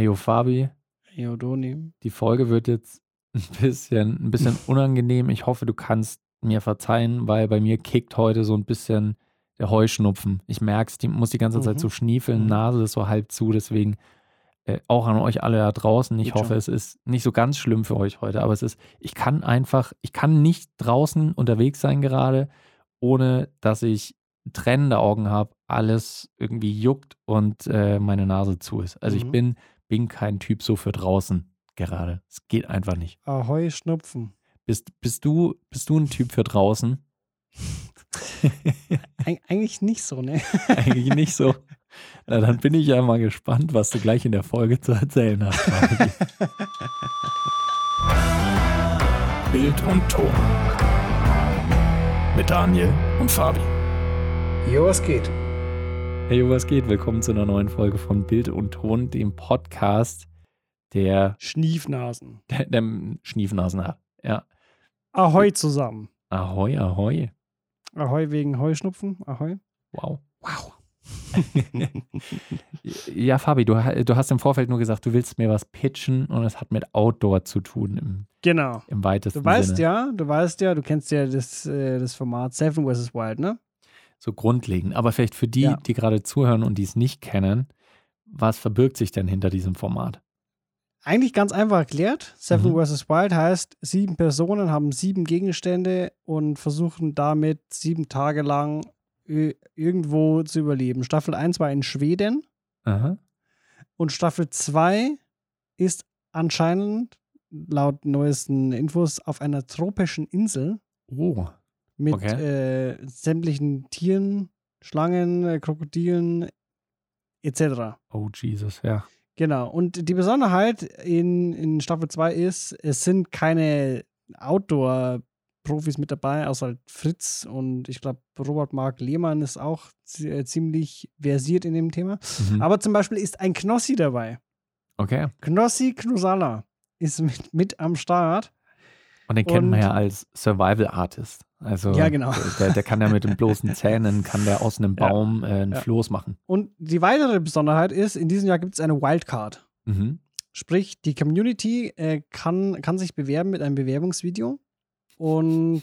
Eyo Fabi, Eodoni. die Folge wird jetzt ein bisschen, ein bisschen unangenehm. Ich hoffe, du kannst mir verzeihen, weil bei mir kickt heute so ein bisschen der Heuschnupfen. Ich merke es, die muss die ganze Zeit Mhm. so schniefeln, Mhm. Nase ist so halb zu, deswegen äh, auch an euch alle da draußen. Ich Geht hoffe, schon. es ist nicht so ganz schlimm für euch heute, aber es ist, ich kann einfach, ich kann nicht draußen unterwegs sein gerade, ohne dass ich trennende Augen habe, alles irgendwie juckt und äh, meine Nase zu ist. Also ich Mhm. bin, bin kein Typ so für draußen gerade. Es geht einfach nicht. Ahoi, Schnupfen. Bist, bist, du, bist du ein Typ für draußen? Eig eigentlich nicht so, ne? Eigentlich nicht so. Na, dann bin ich ja mal gespannt, was du gleich in der Folge zu erzählen hast. Bild und Ton. Mit Daniel und Fabi. Jo, was geht? Hey, was geht? Willkommen zu einer neuen Folge von Bild und Ton, dem Podcast der, Schniefnasen. der, der Schniefnasen hat. Ja. Ahoi zusammen. Ahoi, ahoi. Ahoi wegen Heuschnupfen. Ahoi. Wow. Wow. Ja, Fabi, du, du hast im Vorfeld nur gesagt, du willst mir was pitchen und es hat mit Outdoor zu tun im, Genau. im weitesten Du weißt Sinne. ja, du weißt ja, du kennst ja das, äh, das Format Seven vs. Wild, ne? So grundlegend. Aber vielleicht für die, Ja. die gerade zuhören und die es nicht kennen, was verbirgt sich denn hinter diesem Format? Eigentlich ganz einfach erklärt. Seven Mhm. vs. Wild heißt, sieben Personen haben sieben Gegenstände und versuchen damit sieben Tage lang irgendwo zu überleben. Staffel 1 war in Schweden Aha. und Staffel 2 ist anscheinend laut neuesten Infos auf einer tropischen Insel Oh. Mit Okay. äh, sämtlichen Tieren, Schlangen, äh, Krokodilen etc. Oh, Jesus, ja. Genau. Und die Besonderheit in, in Staffel 2 ist, es sind keine Outdoor-Profis mit dabei, außer halt Fritz und ich glaube, Robert Mark Lehmann ist auch äh, ziemlich versiert in dem Thema. Mhm. Aber zum Beispiel ist ein Knossi dabei. Okay. Knossi Knusala ist mit, mit am Start. Und den kennt man Und- ja als Survival Artist. Also Ja, genau. der, der kann ja mit den bloßen Zähnen, kann der aus einem Ja. Baum äh, einen Ja. Floß machen. Und die weitere Besonderheit ist, in diesem Jahr gibt es eine Wildcard. Mhm. Sprich, die Community äh, kann, kann sich bewerben mit einem Bewerbungsvideo und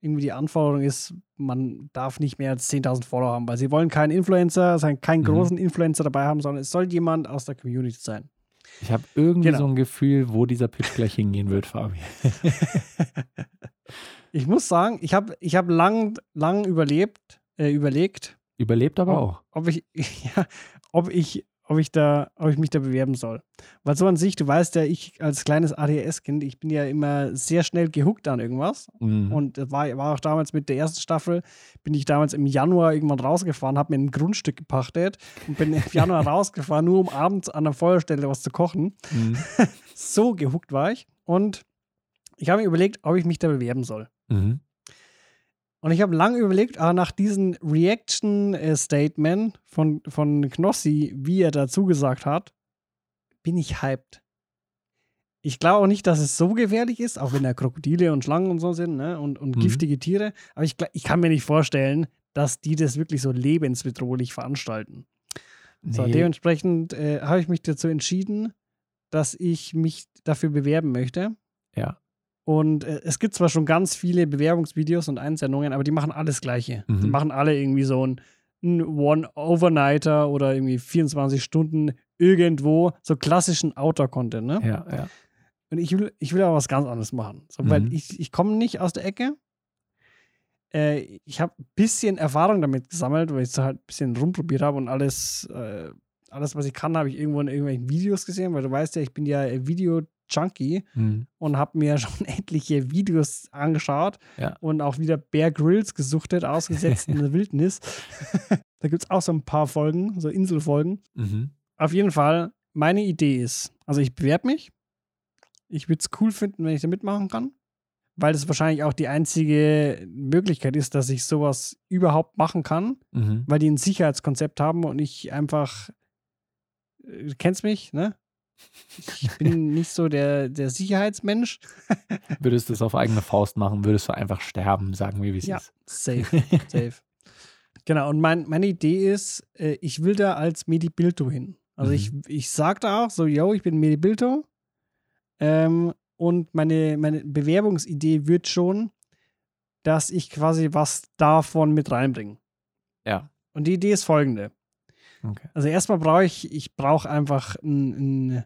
irgendwie die Anforderung ist, man darf nicht mehr als 10.000 Follower haben, weil sie wollen keinen Influencer, also keinen Mhm. großen Influencer dabei haben, sondern es soll jemand aus der Community sein. Ich habe irgendwie Genau. so ein Gefühl, wo dieser Pitch gleich hingehen wird, Fabi. Ich muss sagen, ich habe ich hab lang, lang überlebt, äh, überlegt, Überlebt aber Oh. auch. ob ich, ja, ob ich, ob ich da, ob ich mich da bewerben soll. Weil so an sich, du weißt ja, ich als kleines ADHS-Kind, ich bin ja immer sehr schnell gehuckt an irgendwas. Mhm. Und das war, war auch damals mit der ersten Staffel, bin ich damals im Januar irgendwann rausgefahren, habe mir ein Grundstück gepachtet und bin im Januar rausgefahren, nur um abends an der Feuerstelle was zu kochen. Mhm. So gehuckt war ich. Und ich habe mir überlegt, ob ich mich da bewerben soll. Mhm. Und ich habe lange überlegt, aber nach diesem Reaction-Statement von, von Knossi, wie er dazu gesagt hat, bin ich hyped. Ich glaube auch nicht, dass es so gefährlich ist, auch wenn da Krokodile und Schlangen und so sind ne? und, und Mhm. giftige Tiere. Aber ich, ich kann mir nicht vorstellen, dass die das wirklich so lebensbedrohlich veranstalten. So, Nee. dementsprechend äh, habe ich mich dazu entschieden, dass ich mich dafür bewerben möchte. Ja. Und äh, es gibt zwar schon ganz viele Bewerbungsvideos und Einsendungen, aber die machen alles Gleiche. Die Mhm. machen alle irgendwie so ein, ein One-Overnighter oder irgendwie 24 Stunden irgendwo, so klassischen Outdoor-Content, ne? Ja, ja. Und ich will, ich will aber was ganz anderes machen. So, Weil Mhm. ich, ich komme nicht aus der Ecke. Äh, ich habe ein bisschen Erfahrung damit gesammelt, weil ich so halt ein bisschen rumprobiert habe und alles, äh, alles, was ich kann, habe ich irgendwo in irgendwelchen Videos gesehen, weil du weißt ja, ich bin ja äh, Video-Junkie Mhm. und habe mir schon etliche Videos angeschaut Ja. und auch wieder Bear Grylls gesuchtet, ausgesetzt in der Wildnis. da gibt es auch so ein paar Folgen, so Inselfolgen. Mhm. Auf jeden Fall, meine Idee ist, also ich bewerbe mich. Ich würde es cool finden, wenn ich da mitmachen kann, weil das wahrscheinlich auch die einzige Möglichkeit ist, dass ich sowas überhaupt machen kann, Mhm. weil die ein Sicherheitskonzept haben und ich einfach, äh, du kennst mich, ne? Ich bin nicht so der, der Sicherheitsmensch. Würdest du es auf eigene Faust machen, würdest du einfach sterben, sagen wir, wie es Ja. ist. Safe, safe. Genau, und mein, meine Idee ist, äh, ich will da als Medibildo hin. Also Mhm. ich, ich sagte auch so, yo, ich bin Medi Bilto. Ähm, und meine, meine Bewerbungsidee wird schon, dass ich quasi was davon mit reinbringe. Ja. Und die Idee ist folgende. Okay. Also erstmal brauche ich, ich brauche einfach einen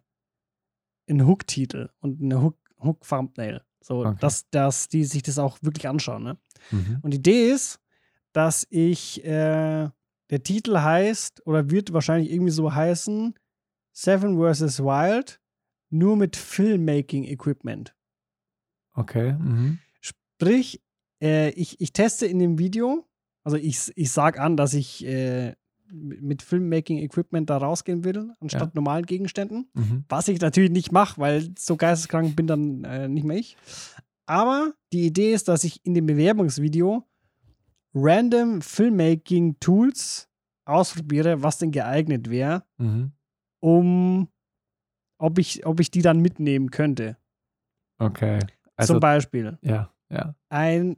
einen Hook-Titel und eine Hook- Hook-Thumbnail. so, Okay. dass, dass die sich das auch wirklich anschauen. Ne? Mhm. Und die Idee ist, dass ich, äh, der Titel heißt oder wird wahrscheinlich irgendwie so heißen, Seven vs. Wild, nur mit Filmmaking-Equipment. Okay. Mhm. Sprich, äh, ich, ich teste in dem Video, also ich, ich sage an, dass ich äh, mit Filmmaking-Equipment da rausgehen will, anstatt Ja. normalen Gegenständen. Mhm. Was ich natürlich nicht mache, weil so geisteskrank bin dann äh, nicht mehr ich. Aber die Idee ist, dass ich in dem Bewerbungsvideo random Filmmaking-Tools ausprobiere, was denn geeignet wäre, Mhm. um ob ich, ob ich die dann mitnehmen könnte. Okay. Also, Zum Beispiel ja, ja. ein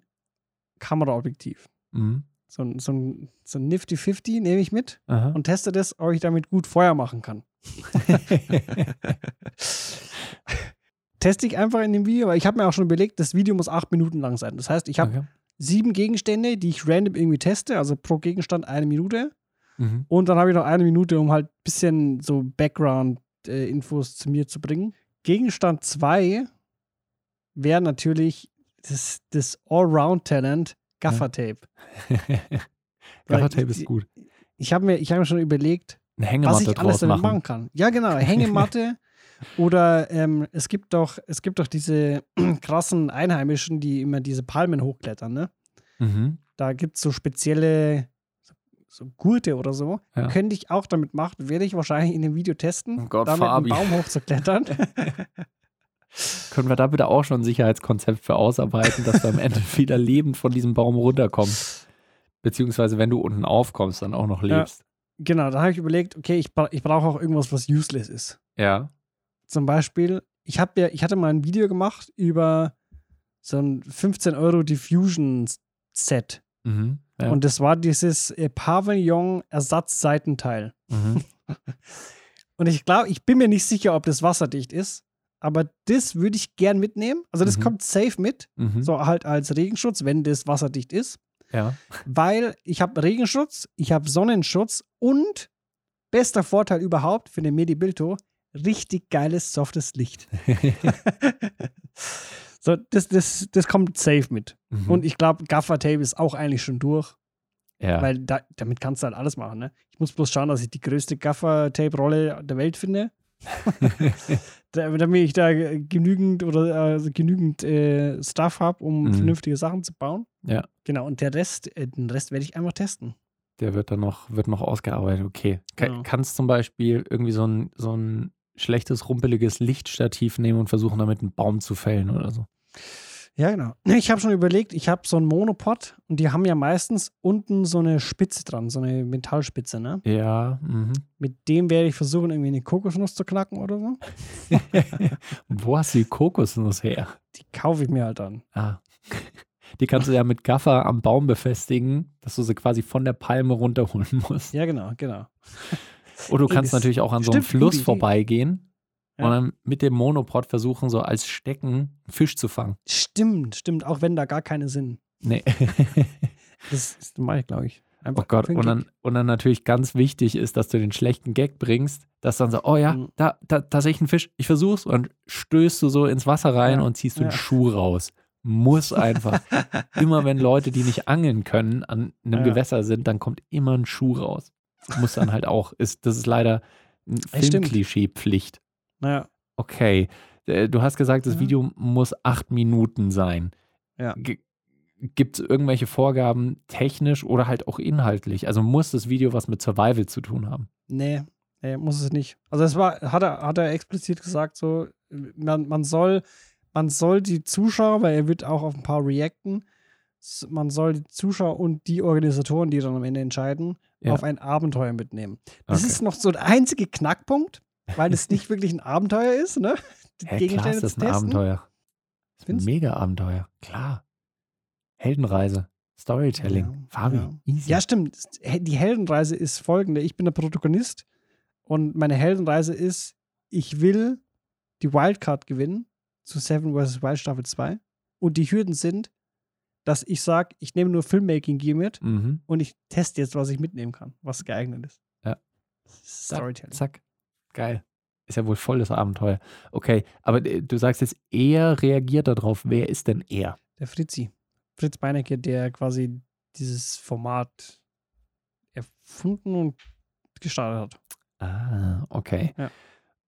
Kameraobjektiv. Mhm. So, ein- so, ein, so ein Nifty 50 nehme ich mit Aha. und teste das, ob ich damit gut Feuer machen kann. Teste ich einfach in dem Video, weil ich habe mir auch schon überlegt, das Video muss acht Minuten lang sein. Das heißt, ich habe okay. sieben Gegenstände, die ich random irgendwie teste, also pro Gegenstand eine Minute. Mhm. Und dann habe ich noch eine Minute, um halt ein bisschen so Background-Infos zu mir zu bringen. Gegenstand 2 wäre natürlich das, das Allround-Talent Gaffer-Tape. Gaffertape ist gut. Ich habe mir, ich hab mir schon überlegt, was ich alles damit machen. machen kann. Ja, genau, Hängematte. Oder ähm, es gibt doch, es gibt doch diese krassen Einheimischen, die immer diese Palmen hochklettern, ne? Mhm. Da gibt es so spezielle so Gurte oder so. Ja. Könnte ich auch damit machen, werde ich wahrscheinlich in dem Video testen, Oh Gott, damit Fabi. einen Baum hochzuklettern. Können wir da bitte auch schon ein Sicherheitskonzept für ausarbeiten, dass du am Ende wieder lebend von diesem Baum runterkommst? Beziehungsweise, wenn du unten aufkommst, dann auch noch Ja. lebst. genau, da habe ich überlegt, okay, ich, bra ich brauche auch irgendwas, was useless ist. Ja. Zum Beispiel, ich, hab ja, ich hatte mal ein Video gemacht über so ein 15 Euro Diffusion-Set. Mhm. ja. Und das war dieses äh, Pavillon-Ersatzseitenteil. mhm. Und ich glaube, ich bin mir nicht sicher, ob das wasserdicht ist, aber das würde ich gern mitnehmen. Also das Mhm. kommt safe mit, Mhm. so halt als Regenschutz, wenn das wasserdicht ist. Ja. Weil ich habe Regenschutz, ich habe Sonnenschutz und bester Vorteil überhaupt für den Medibilto, richtig geiles, softes Licht. so, das, das, das kommt safe mit. Mhm. Und ich glaube, Gaffer-Tape ist auch eigentlich schon durch. ja. Weil da, damit kannst du halt alles machen. Ne? Ich muss bloß schauen, dass ich die größte Gaffer-Tape-Rolle der Welt finde. Da- damit ich da genügend oder äh, genügend äh, Stuff habe, um Mhm. vernünftige Sachen zu bauen. Ja. Genau, und der Rest, äh, den Rest werde ich einfach testen. Der wird dann noch, wird noch ausgearbeitet. Okay. Ka Genau. Kannst zum Beispiel irgendwie so ein, so ein schlechtes, rumpeliges Lichtstativ nehmen und versuchen, damit einen Baum zu fällen oder so. Ja, genau. Ich habe schon überlegt, ich habe so einen Monopod und die haben ja meistens unten so eine Spitze dran, so eine Metallspitze, ne? Ja. Mhm. Mit dem werde ich versuchen, irgendwie eine Kokosnuss zu knacken oder so. Wo hast du die Kokosnuss her? Die kaufe ich mir halt dann. Ah. Die kannst du ja mit Gaffer am Baum befestigen, dass du sie quasi von der Palme runterholen musst. Ja, genau, genau. Oder du kannst das natürlich auch an so einem Fluss vorbeigehen Ja. und dann mit dem Monopod versuchen, so als Stecken Fisch zu fangen. Stimmt, stimmt, auch wenn da gar keine sind. Nee. Das, mache ich, glaube ich. Oh Einfach Gott, für den und dann, und dann natürlich ganz wichtig ist, dass du den schlechten Gag bringst, dass dann so, oh ja, Mhm. da, da, da sehe ich einen Fisch, ich versuch's und dann stößt du so ins Wasser rein Ja, und ziehst du ja. einen Schuh raus. Muss einfach. immer wenn Leute, die nicht angeln können, an einem Ja. Gewässer sind, dann kommt immer ein Schuh raus. Muss dann halt auch. Ist, das ist leider ein Ja, Okay. Äh, Du hast gesagt, das Ja. Video muss acht Minuten sein. Ja. Gibt es irgendwelche Vorgaben technisch oder halt auch inhaltlich? Also muss das Video was mit Survival zu tun haben? nee, nee, muss es nicht. Also es war, hat er, hat er explizit gesagt, so, man, man soll, man soll die Zuschauer, weil er wird auch auf ein paar reacten, man soll die Zuschauer und die Organisatoren, die dann am Ende entscheiden, Ja. auf ein Abenteuer mitnehmen. Das Okay. ist noch so der einzige Knackpunkt, weil es nicht wirklich ein Abenteuer ist, ne? Die Hä, klar ist das ein testen. Abenteuer. Das ist ein? Mega-Abenteuer. Klar. Heldenreise. Storytelling. Ja, Fabi, ja. easy. Ja, stimmt. Die Heldenreise ist folgende. Ich bin der Protagonist Und meine Heldenreise ist, ich will die Wildcard gewinnen zu Seven vs. Wild Staffel 2. Und die Hürden sind, dass ich sage, ich nehme nur Filmmaking Gear mit Mhm. und ich teste jetzt, was ich mitnehmen kann, was geeignet ist. Ja. Storytelling. Zack. Geil. Ist ja wohl voll das Abenteuer. Okay, aber äh, du sagst jetzt, er reagiert darauf. Wer ist denn er? Der Fritzi. Fritz Beinecke, der quasi dieses Format erfunden und gestartet hat. Ah, okay. Ja.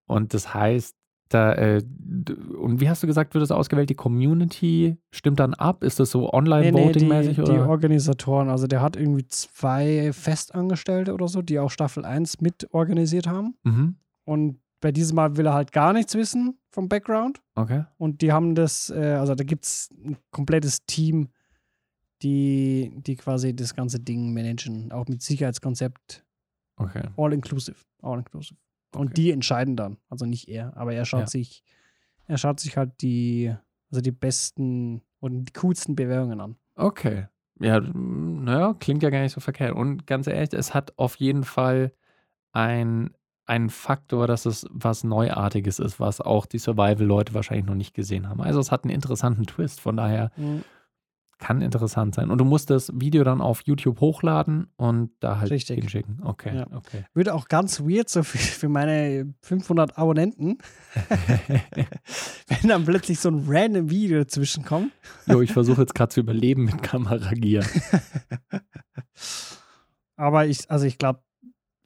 Und das heißt, da, äh, und wie hast du gesagt, wird das ausgewählt? Die Community stimmt dann ab? Ist das so Nee, nee, online-voting-mäßig? die, die? Organisatoren, also der hat irgendwie zwei Festangestellte oder so, die auch Staffel 1 mit organisiert haben. Mhm. Und bei diesem Mal will er halt gar nichts wissen vom Background. Okay. Und die haben das, äh, also da gibt es ein komplettes Team, die, die quasi das ganze Ding managen, auch mit Sicherheitskonzept, Okay. all inclusive, all inclusive. Okay. Und die entscheiden dann, also nicht er, aber er schaut Ja. sich, er schaut sich halt die, also die besten und die coolsten Bewerbungen an. Okay. Ja, naja, klingt ja gar nicht so verkehrt. Und ganz ehrlich, es hat auf jeden Fall ein, einen Faktor, dass es was Neuartiges ist, was auch die Survival-Leute wahrscheinlich noch nicht gesehen haben. Also es hat einen interessanten Twist, von daher kann interessant sein. Und du musst das Video dann auf YouTube hochladen und da halt Richtig. hinschicken. Okay, Ja. okay. Würde auch ganz weird so für, für meine 500 Abonnenten, wenn dann plötzlich so ein random Video dazwischen kommt. jo, ich versuche jetzt gerade zu überleben mit Kameragier. Aber ich, also ich glaube,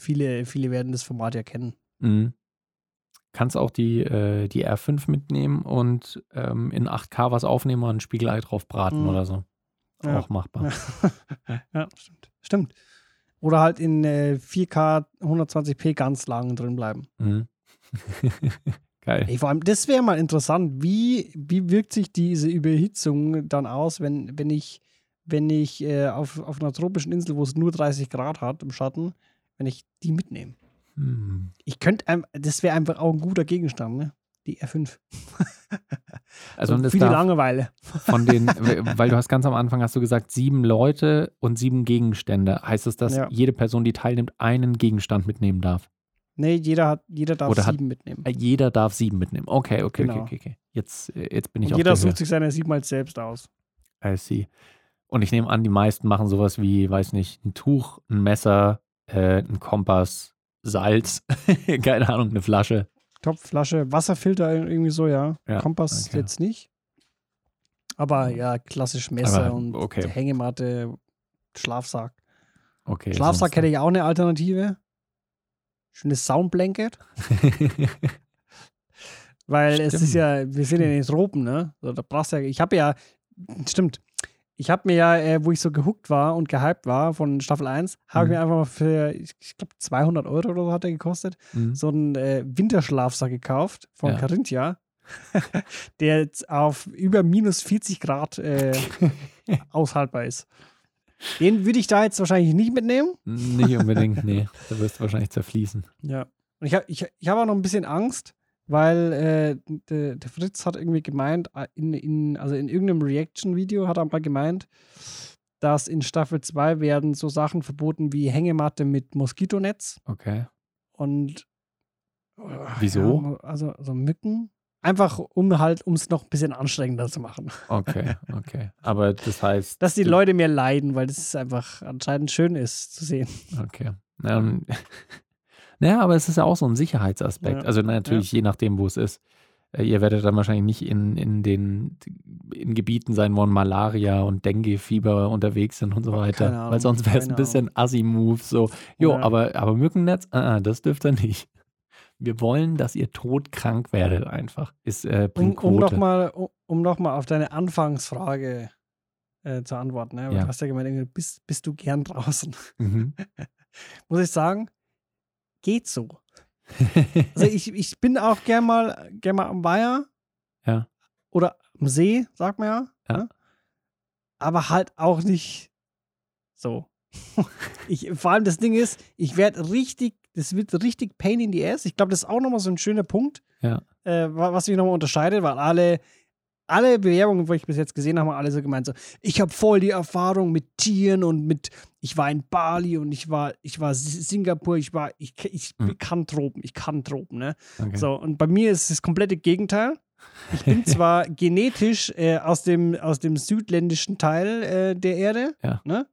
viele, viele werden das Format ja kennen. Mhm. Kannst auch die, äh, die R5 mitnehmen und ähm, in 8K was aufnehmen und ein Spiegelei drauf braten Mhm. oder so. Ja. Auch machbar. ja, stimmt. Stimmt. Oder halt in äh, 4K 120p ganz lang drin bleiben. Mhm. Geil. Ey, vor allem, das wäre mal interessant, wie, wie wirkt sich diese Überhitzung dann aus, wenn, wenn ich, wenn ich äh, auf, auf einer tropischen Insel, wo es nur 30 Grad hat im Schatten, wenn ich die mitnehme. Hm. Ich könnte, das wäre einfach auch ein guter Gegenstand, ne? Die R5. Also und viele Langeweile. von den, weil du hast ganz am Anfang hast du gesagt, sieben Leute und sieben Gegenstände. Heißt es, dass Ja. jede Person, die teilnimmt, einen Gegenstand mitnehmen darf? Nee, jeder, hat, jeder darf Oder hat- sieben mitnehmen. Äh, Jeder darf sieben mitnehmen. Okay, okay, Genau. okay, okay, okay. Jetzt, äh, jetzt bin ich Und auf jeder Höhe. sucht sich seine sieben halt selbst aus. I see. Und ich nehme an, die meisten machen sowas wie, weiß nicht, ein Tuch, ein Messer, äh, ein Kompass, Salz, keine Ahnung, eine Flasche. Topf, Flasche, Wasserfilter irgendwie so, ja. Ja, Kompass okay. jetzt nicht. Aber ja, klassisch Messer Aber, und okay. Hängematte, Schlafsack. Okay. Schlafsack hätte ich auch eine Alternative. Schönes Soundblanket. Weil es ist Stimmt. ja, wir sind ja in den Tropen, ne? Da brauchst ja, ich habe ja, stimmt, ich habe mir ja, äh, wo ich so gehuckt war und gehypt war von Staffel 1, habe Mhm. ich mir einfach mal für, ich, ich glaube, 200 Euro oder so hat er gekostet, Mhm. so einen äh, Winterschlafsack gekauft von Ja. Carinthia, der jetzt auf über minus 40 Grad äh, aushaltbar ist. Den würde ich da jetzt wahrscheinlich nicht mitnehmen. Nicht unbedingt, nee. Da wirst du wahrscheinlich zerfließen. Ja. Und ich habe ich, ich hab auch noch ein bisschen Angst, weil äh, der, der Fritz hat irgendwie gemeint, äh, in, in, also in irgendeinem Reaction-Video hat er mal gemeint, dass in Staffel 2 werden so Sachen verboten wie Hängematte mit Moskitonetz Okay. und äh, Wieso? Ja, also, also Mücken. Einfach um halt, um es noch ein bisschen anstrengender zu machen. Okay, okay. Aber das heißt. Dass die Leute mehr leiden, weil das einfach anscheinend schön ist zu sehen. Okay. Ähm, naja, aber es ist ja auch so ein Sicherheitsaspekt. Ja. Also natürlich, je nachdem, wo es ist. Äh, Ihr werdet dann wahrscheinlich nicht in, in den in Gebieten sein, wo Malaria und Dengue-Fieber unterwegs sind und so weiter. Ahnung, Weil sonst wäre es ein bisschen Assi-Move. So, jo, Ja. aber, aber Mückennetz, äh, äh, das dürft ihr nicht. Wir wollen, dass ihr todkrank werdet einfach. Ist äh, Um, bringt um, Quote. noch mal, um, noch mal auf deine Anfangsfrage äh, zu antworten. Ne? Ja. Du hast ja gemeint, bist, bist du gern draußen? Mhm. Muss ich sagen, geht so. Also ich, ich bin auch gern mal, gern mal am Weiher. Ja. Oder am See, sagt man ja. Ja. ne? Aber halt auch nicht so. ich, vor allem das Ding ist, ich werde richtig, das wird richtig pain in the ass. Ich glaube, das ist auch nochmal so ein schöner Punkt, Ja. äh, wa- was mich nochmal unterscheidet, weil alle, alle Bewerbungen, wo ich bis jetzt gesehen habe, haben alle so gemeint, so, ich habe voll die Erfahrung mit Tieren und mit, ich war in Bali und ich war, ich war Singapur, ich war, ich, ich Mhm. kann Tropen, ich kann Tropen, ne? Okay. So, und bei mir ist das komplette Gegenteil. Ich bin zwar genetisch äh, aus, dem, aus dem südländischen Teil äh, der Erde, Ja. ne?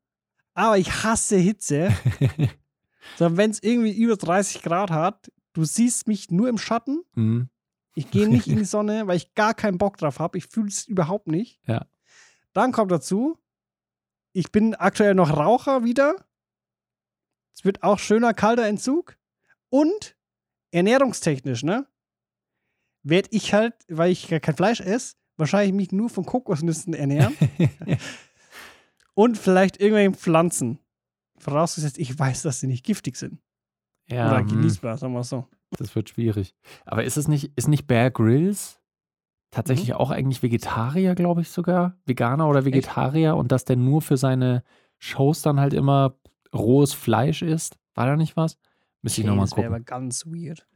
aber ich hasse Hitze. so, Wenn es irgendwie über 30 Grad hat, du siehst mich nur im Schatten. Mhm. Ich gehe nicht in die Sonne, weil ich gar keinen Bock drauf habe. Ich fühle es überhaupt nicht. Ja. Dann kommt dazu, ich bin aktuell noch Raucher wieder. Es wird auch schöner kalter Entzug. Und ernährungstechnisch, ne? Werde ich halt, weil ich gar kein Fleisch esse, wahrscheinlich mich nur von Kokosnüssen ernähren. und vielleicht irgendwelchen Pflanzen. Vorausgesetzt, ich weiß, dass sie nicht giftig sind. ja, Oder hm, genießbar, sagen wir es so. Das wird schwierig. Aber ist es nicht, ist nicht Bear Grylls tatsächlich Mhm. auch eigentlich Vegetarier, glaube ich sogar? Veganer oder Vegetarier und dass der nur für seine Shows dann halt immer rohes Fleisch isst? War da nicht was? Müsste ich nochmal das wäre gucken. aber ganz weird.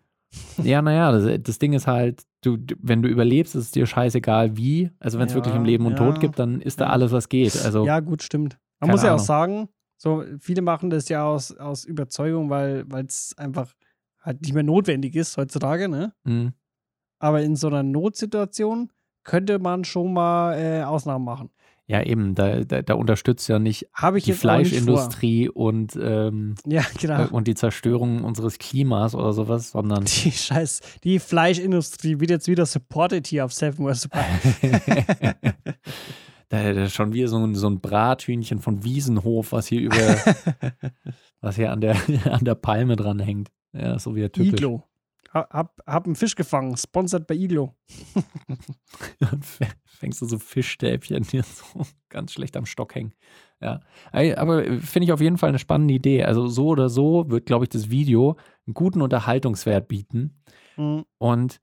Ja, naja, das, das Ding ist halt, du, wenn du überlebst, ist es dir scheißegal wie. Also wenn es Ja, wirklich um Leben und ja, Tod gibt, dann ist da ja. alles, was geht. Also Ja, gut, stimmt. Man muss ja auch Ahnung. sagen, so viele machen das ja aus, aus Überzeugung, weil es einfach halt nicht mehr notwendig ist heutzutage, ne? mh, Aber in so einer Notsituation könnte man schon mal äh, Ausnahmen machen. ja eben, da, da, da unterstützt ja nicht die nicht Fleischindustrie und, ähm. Ja, genau. äh, und die Zerstörung unseres Klimas oder sowas, sondern Die Scheiß, die Fleischindustrie wird jetzt wieder supported hier auf Seven West Supply. da, da ist schon wieder so ein, so ein Brathühnchen von Wiesenhof, was hier über, was hier an der, an der Palme dran hängt. Ja, so wieder typisch. Iglo. Ha- Hab, hab einen Fisch gefangen, sponsored bei Iglo. Dann fängst du so Fischstäbchen, die so ganz schlecht am Stock hängen. Ja, aber äh, finde ich auf jeden Fall eine spannende Idee. Also so oder so wird, glaube ich, das Video einen guten Unterhaltungswert bieten. Mhm. Und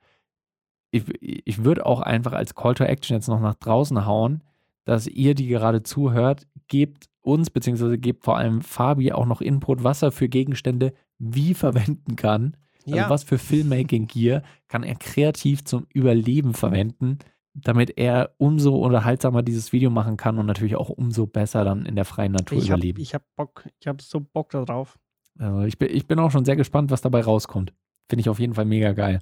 ich, ich würde auch einfach als Call to Action jetzt noch nach draußen hauen, dass ihr, die gerade zuhört, gebt uns, beziehungsweise gebt vor allem Fabi auch noch Input, was er für Gegenstände wie verwenden kann. Also Ja. was für Filmmaking-Gear kann er kreativ zum Überleben verwenden, damit er umso unterhaltsamer dieses Video machen kann und natürlich auch umso besser dann in der freien Natur Ich hab, überleben. ich hab Bock, ich hab so Bock darauf. Also ich, bin, ich bin auch schon sehr gespannt, was dabei rauskommt. Finde ich auf jeden Fall mega geil.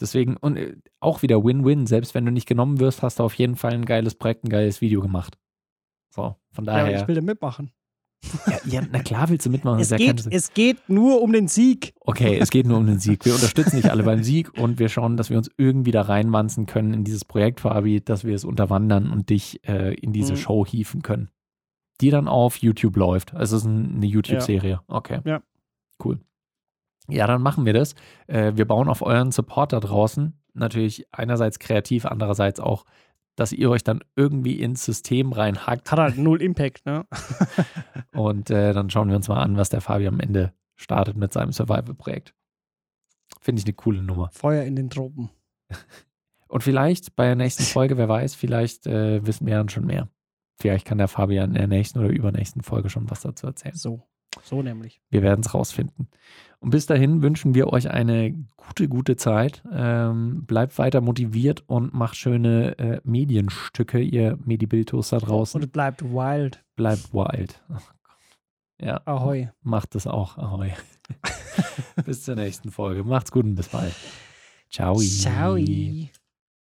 Deswegen, und äh, auch wieder Win-Win. Selbst wenn du nicht genommen wirst, hast du auf jeden Fall ein geiles Projekt, ein geiles Video gemacht. So, von Ja, daher. ich will da mitmachen. Ja, ja, na klar willst du mitmachen. Es ja geht, es geht nur um den Sieg. okay, es geht nur um den Sieg. Wir unterstützen nicht alle beim Sieg und wir schauen, dass wir uns irgendwie da reinwanzen können in dieses Projekt, Fabi, dass wir es unterwandern und dich äh, in diese Mhm. Show hieven können. Die dann auf YouTube läuft. Also es ist ein, eine YouTube-Serie. Okay. Ja. Cool. Ja, dann machen wir das. Äh, wir bauen auf euren Support da draußen. Natürlich einerseits kreativ, andererseits auch, dass ihr euch dann irgendwie ins System reinhackt. Hat halt null Impact, ne? Und äh, dann schauen wir uns mal an, was der Fabi am Ende startet mit seinem Survival-Projekt. Finde ich eine coole Nummer. Feuer in den Tropen. Und vielleicht bei der nächsten Folge, wer weiß, vielleicht äh, wissen wir dann schon mehr. Vielleicht kann der Fabian in der nächsten oder übernächsten Folge schon was dazu erzählen. So. So nämlich. Wir werden es rausfinden. Und bis dahin wünschen wir euch eine gute, gute Zeit. Ähm, bleibt weiter motiviert und macht schöne äh, Medienstücke, ihr Medibiltos da draußen. Und bleibt wild. bleibt wild. Ja, Ahoi. macht es auch. Ahoi. bis zur nächsten Folge. Macht's gut und bis bald. Ciao. Ciao.